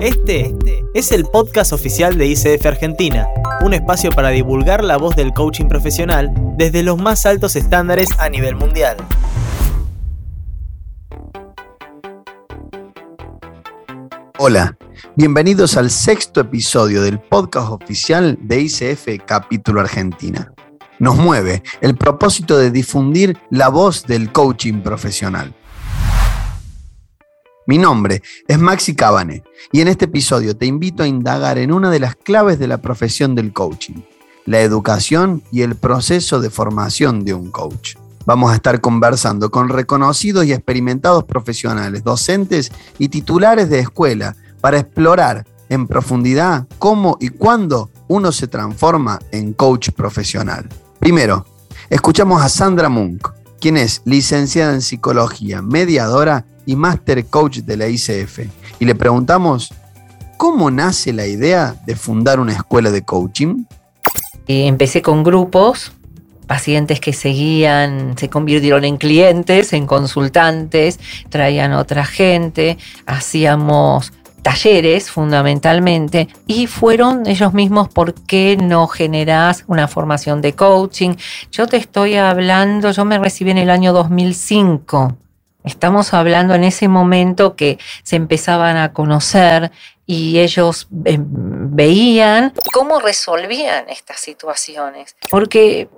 Este es el podcast oficial de ICF Argentina, un espacio para divulgar la voz del coaching profesional desde los más altos estándares a nivel mundial. Hola, bienvenidos al sexto episodio del podcast oficial de ICF Capítulo Argentina. Nos mueve el propósito de difundir la voz del coaching profesional. Mi nombre es Maxi Cabane y en este episodio te invito a indagar en una de las claves de la profesión del coaching, la educación y el proceso de formación de un coach. Vamos a estar conversando con reconocidos y experimentados profesionales, docentes y titulares de escuela para explorar en profundidad cómo y cuándo uno se transforma en coach profesional. Primero, escuchamos a Sandra Munk, quien es licenciada en psicología, mediadora y Master Coach de la ICF. Y le preguntamos, ¿cómo nace la idea de fundar una escuela de coaching? Eh, empecé con grupos, pacientes que seguían, se convirtieron en clientes, en consultantes, traían otra gente, hacíamos talleres fundamentalmente y fueron ellos mismos por qué no generás una formación de coaching. Yo te estoy hablando, yo me recibí en el año 2005 Estamos hablando en ese momento que se empezaban a conocer y ellos eh, veían cómo resolvían estas situaciones. Porque,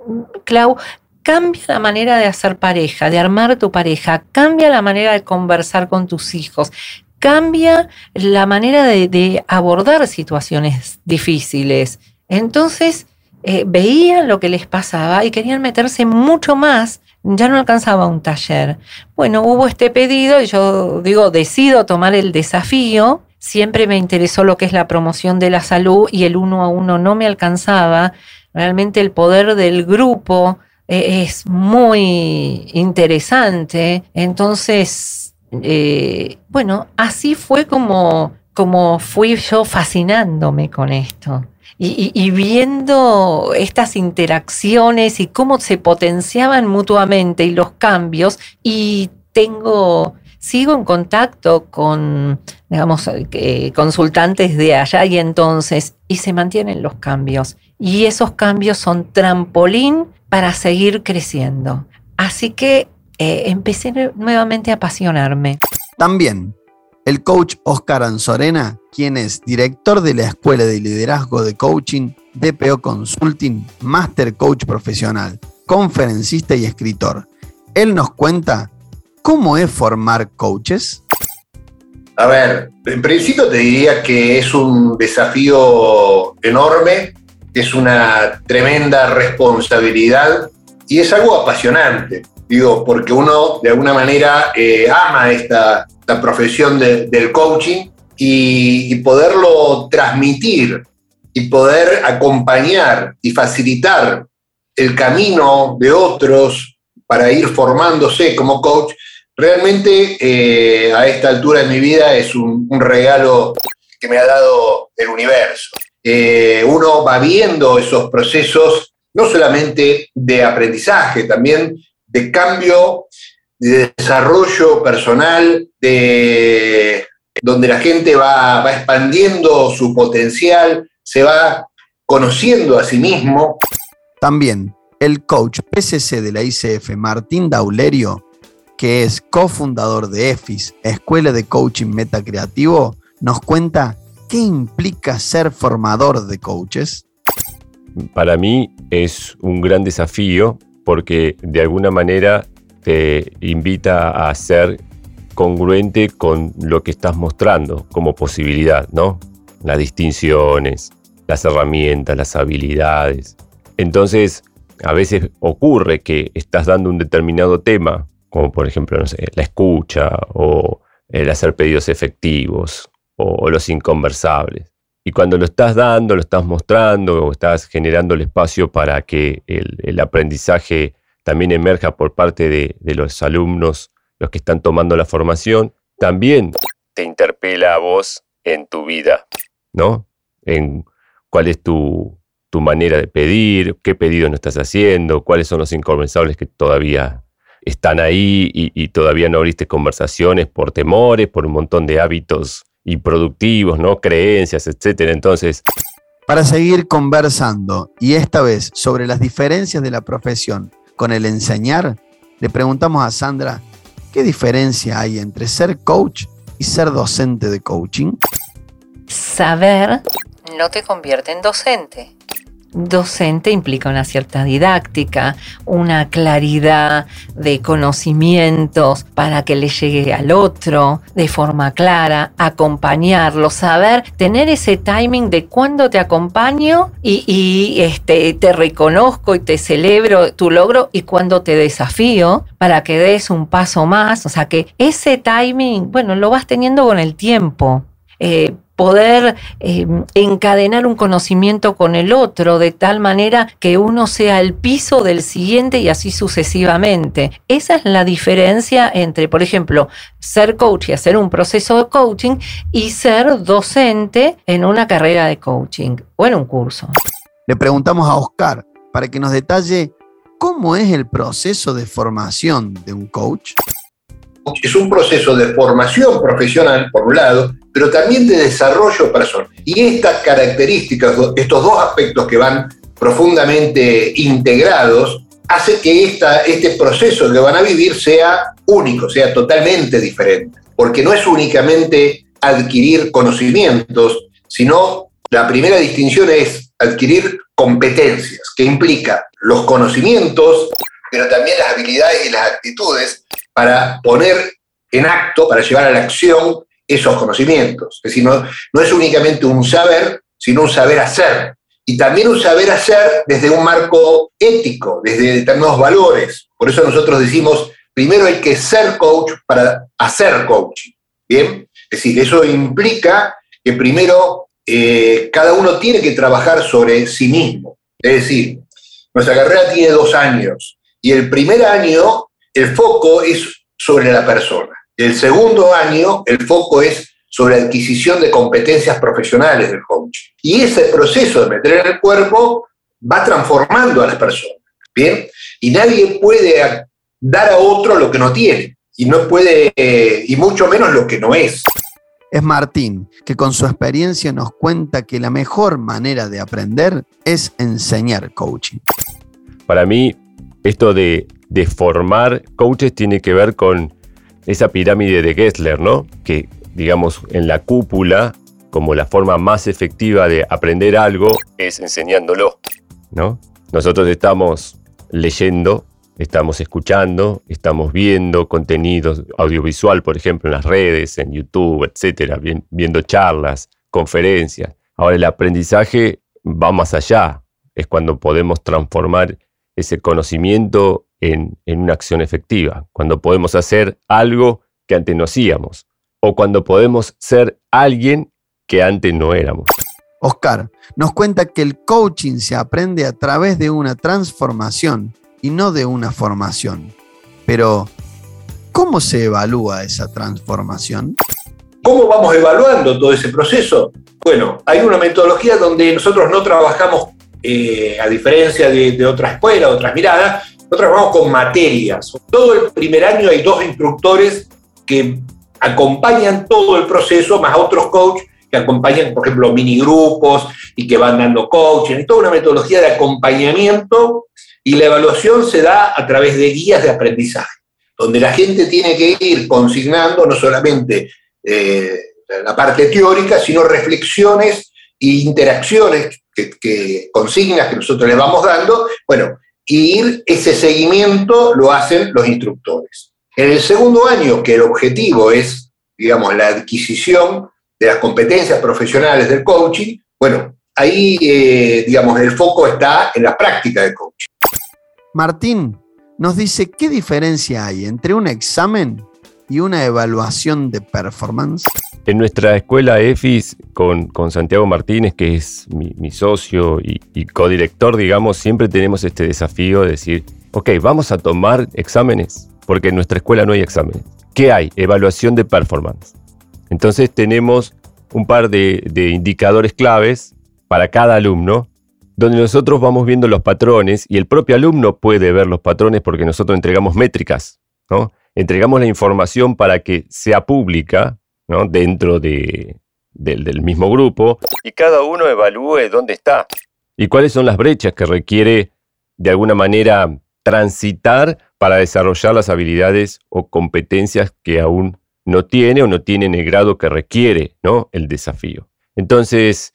Clau, cambia la manera de hacer pareja, de armar tu pareja, cambia la manera de conversar con tus hijos, cambia la manera de, abordar situaciones difíciles. Entonces, eh, veían lo que les pasaba y querían meterse mucho más ya no alcanzaba un taller. Bueno, hubo este pedido y yo digo, decido tomar el desafío. Siempre me interesó lo que es la promoción de la salud y el uno a uno no me alcanzaba. Realmente el poder del grupo eh, es muy interesante. Entonces, eh, bueno, así fue como, como fui yo fascinándome con esto y, viendo estas interacciones y cómo se potenciaban mutuamente y los cambios y tengo sigo en contacto con, digamos, consultantes de allá y entonces, y se mantienen los cambios. Y esos cambios son trampolín para seguir creciendo. Así que eh, empecé nuevamente a apasionarme. También el coach Oscar Anzorena, quien es director de la Escuela de Liderazgo de Coaching, DPO Consulting, Master Coach Profesional, conferencista y escritor. Él nos cuenta cómo es formar coaches. A ver, en principio te diría que es un desafío enorme, es una tremenda responsabilidad y es algo apasionante. Digo, porque uno de alguna manera eh, ama esta, la profesión del coaching y, poderlo transmitir y poder acompañar y facilitar el camino de otros para ir formándose como coach, realmente eh, a esta altura de mi vida es un, regalo que me ha dado el universo. Eh, uno va viendo esos procesos no solamente de aprendizaje, también de cambio de desarrollo personal, de donde la gente va, va expandiendo su potencial, se va conociendo a sí mismo. También el coach PCC de la ICF, Martín Daulerio, que es cofundador de EFIS, Escuela de Coaching Meta Creativo, nos cuenta qué implica ser formador de coaches. Para mí es un gran desafío porque de alguna manera te invita a ser congruente con lo que estás mostrando como posibilidad, ¿no? Las distinciones, las herramientas, las habilidades. Entonces, a veces ocurre que estás dando un determinado tema, como por ejemplo, la escucha o el hacer pedidos efectivos o los inconversables. Y cuando lo estás dando, lo estás mostrando o estás generando el espacio para que el, aprendizaje también emerja por parte de, los alumnos, los que están tomando la formación, también te interpela a vos en tu vida, ¿no? En cuál es tu, manera de pedir, qué pedido no estás haciendo, cuáles son los inconversables que todavía están ahí y, todavía no abriste conversaciones por temores, por un montón de hábitos y productivos, ¿no? Creencias, etcétera. Entonces, para seguir conversando y esta vez sobre las diferencias de la profesión con el enseñar, le preguntamos a Sandra, ¿qué diferencia hay entre ser coach y ser docente de coaching? Saber no te convierte en docente docente implica una cierta didáctica, una claridad de conocimientos para que le llegue al otro de forma clara, acompañarlo, saber tener ese timing de cuándo te acompaño y, este, te reconozco y te celebro tu logro y cuándo te desafío para que des un paso más. O sea que ese timing, bueno, lo vas teniendo con el tiempo. Eh, poder em, encadenar un conocimiento con el otro de tal manera que uno sea el piso del siguiente y así sucesivamente. Esa es la diferencia entre, por ejemplo, ser coach y hacer un proceso de coaching y ser docente en una carrera de coaching o en un curso. Le preguntamos a Oscar para que nos detalle cómo es el proceso de formación de un coach es un proceso de formación profesional, por un lado, pero también de desarrollo personal. Y estas características, estos dos aspectos que van profundamente integrados, hace que esta, este proceso que van a vivir sea único, sea totalmente diferente. Porque no es únicamente adquirir conocimientos, sino la primera distinción es adquirir competencias, que implica los conocimientos, pero también las habilidades y las actitudes para poner en acto, para llevar a la acción esos conocimientos. Es decir, no, no es únicamente un saber, sino un saber hacer. Y también un saber hacer desde un marco ético, desde determinados valores. Por eso nosotros decimos, primero hay que ser coach para hacer coaching. ¿Bien? Es decir, eso implica que primero eh, cada uno tiene que trabajar sobre sí mismo. Es decir, nuestra carrera tiene dos años y el primer año el foco es sobre la persona. El segundo año, el foco es sobre la adquisición de competencias profesionales del coach. Y ese proceso de meter en el cuerpo va transformando a las personas. ¿Bien? Y nadie puede dar a otro lo que no tiene. Y no puede, y mucho menos lo que no es. Es Martín, que con su experiencia nos cuenta que la mejor manera de aprender es enseñar coaching. Para mí, esto de de formar coaches tiene que ver con esa pirámide de Gessler, ¿no? Que, digamos, en la cúpula, como la forma más efectiva de aprender algo, es enseñándolo, ¿no? Nosotros estamos leyendo, estamos escuchando, estamos viendo contenidos audiovisual, por ejemplo, en las redes, en YouTube, etcétera, viendo charlas, conferencias. Ahora, el aprendizaje va más allá, es cuando podemos transformar ese conocimiento en, una acción efectiva, cuando podemos hacer algo que antes no hacíamos, o cuando podemos ser alguien que antes no éramos. Oscar nos cuenta que el coaching se aprende a través de una transformación y no de una formación. Pero, ¿cómo se evalúa esa transformación? ¿Cómo vamos evaluando todo ese proceso? Bueno, hay una metodología donde nosotros no trabajamos, eh, a diferencia de, de otra escuela, otras miradas, nosotros trabajamos con materias. Todo el primer año hay dos instructores que acompañan todo el proceso, más otros coaches que acompañan, por ejemplo, minigrupos y que van dando coaching, toda una metodología de acompañamiento y la evaluación se da a través de guías de aprendizaje, donde la gente tiene que ir consignando no solamente eh, la parte teórica, sino reflexiones e interacciones que, que, consignas que nosotros les vamos dando, bueno, y ese seguimiento lo hacen los instructores. En el segundo año, que el objetivo es, digamos, la adquisición de las competencias profesionales del coaching, bueno, ahí, eh, digamos, el foco está en la práctica del coaching. Martín nos dice qué diferencia hay entre un examen y una evaluación de performance. En nuestra escuela EFIS, con, Santiago Martínez, que es mi, socio y, y codirector, digamos, siempre tenemos este desafío de decir, ok, vamos a tomar exámenes, porque en nuestra escuela no hay exámenes. ¿Qué hay? Evaluación de performance. Entonces tenemos un par de, de indicadores claves para cada alumno, donde nosotros vamos viendo los patrones y el propio alumno puede ver los patrones porque nosotros entregamos métricas, ¿no? Entregamos la información para que sea pública ¿no? dentro de, del mismo grupo y cada uno evalúe dónde está y cuáles son las brechas que requiere de alguna manera transitar para desarrollar las habilidades o competencias que aún no tiene o no tiene en el grado que requiere ¿no? el desafío. Entonces,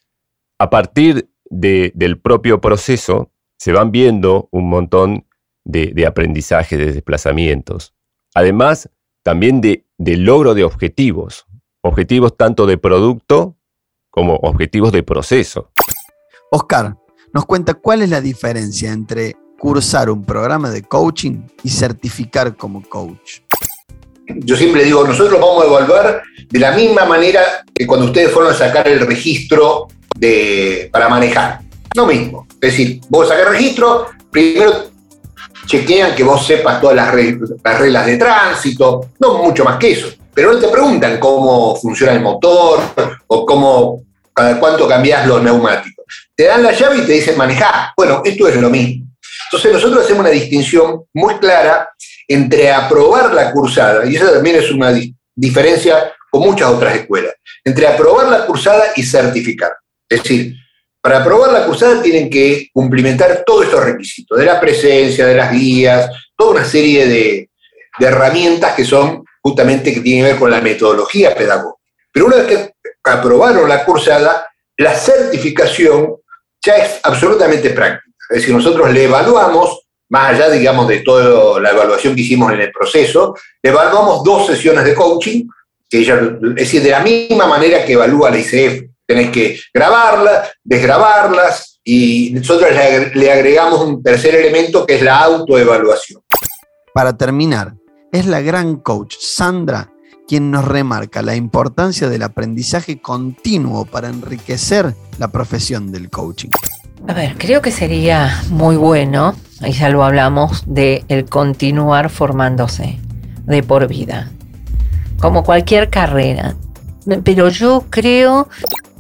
a partir del propio proceso, se van viendo un montón de, de aprendizajes, de desplazamientos. Además, también de, de logro de objetivos, objetivos tanto de producto como objetivos de proceso. Oscar, nos cuenta cuál es la diferencia entre cursar un programa de coaching y certificar como coach. Yo siempre digo, nosotros vamos a evaluar de la misma manera que cuando ustedes fueron a sacar el registro de, para manejar. Lo mismo. Es decir, vos sacas el registro, primero chequean que vos sepas todas las, las reglas de tránsito, no mucho más que eso. Pero no te preguntan cómo funciona el motor o cómo, cada cuánto cambias los neumáticos. Te dan la llave y te dicen manejar. Bueno, esto es lo mismo. Entonces nosotros hacemos una distinción muy clara entre aprobar la cursada, y esa también es una diferencia con muchas otras escuelas, entre aprobar la cursada y certificar. Es decir, para aprobar la cursada tienen que cumplimentar todos estos requisitos, de la presencia, de las guías, toda una serie de herramientas que son justamente que tienen que ver con la metodología pedagógica. Pero una vez que aprobaron la cursada, la certificación ya es absolutamente práctica. Es decir, nosotros le evaluamos, más allá, digamos, de toda la evaluación que hicimos en el proceso, le evaluamos dos sesiones de coaching, que ella, es decir, de la misma manera que evalúa la ICF. Tenés que grabarlas, desgrabarlas, y nosotros le agregamos un tercer elemento que es la autoevaluación. Para terminar, es la gran coach Sandra quien nos remarca la importancia del aprendizaje continuo para enriquecer la profesión del coaching. A ver, creo que sería muy bueno, y ya lo hablamos, de el continuar formándose de por vida, como cualquier carrera. Pero yo creo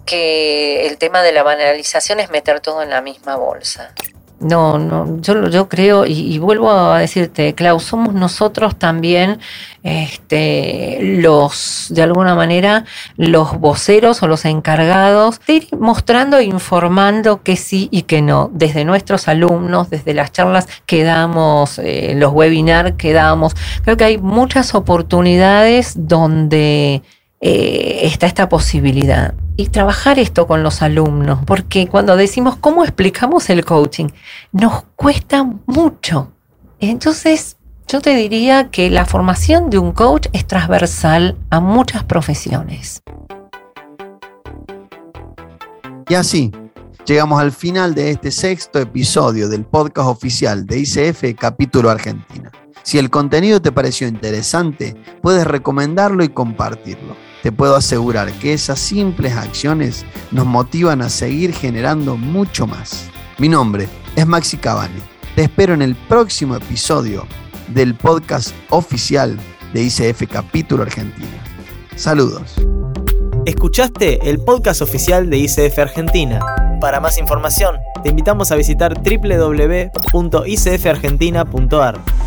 que el tema de la banalización es meter todo en la misma bolsa. No, no, yo, yo creo, y, vuelvo a decirte, Klaus, somos nosotros también este, los, de alguna manera, los voceros o los encargados de ir mostrando e informando que sí y que no, desde nuestros alumnos, desde las charlas que damos, eh, los webinars que damos. Creo que hay muchas oportunidades donde eh, está esta posibilidad. Y trabajar esto con los alumnos, porque cuando decimos cómo explicamos el coaching, nos cuesta mucho. Entonces, yo te diría que la formación de un coach es transversal a muchas profesiones. Y así, llegamos al final de este sexto episodio del podcast oficial de ICF Capítulo Argentina. Si el contenido te pareció interesante, puedes recomendarlo y compartirlo te puedo asegurar que esas simples acciones nos motivan a seguir generando mucho más. Mi nombre es Maxi Cabane. Te espero en el próximo episodio del podcast oficial de ICF Capítulo Argentina. Saludos. Escuchaste el podcast oficial de ICF Argentina. Para más información, te invitamos a visitar www.icfargentina.ar.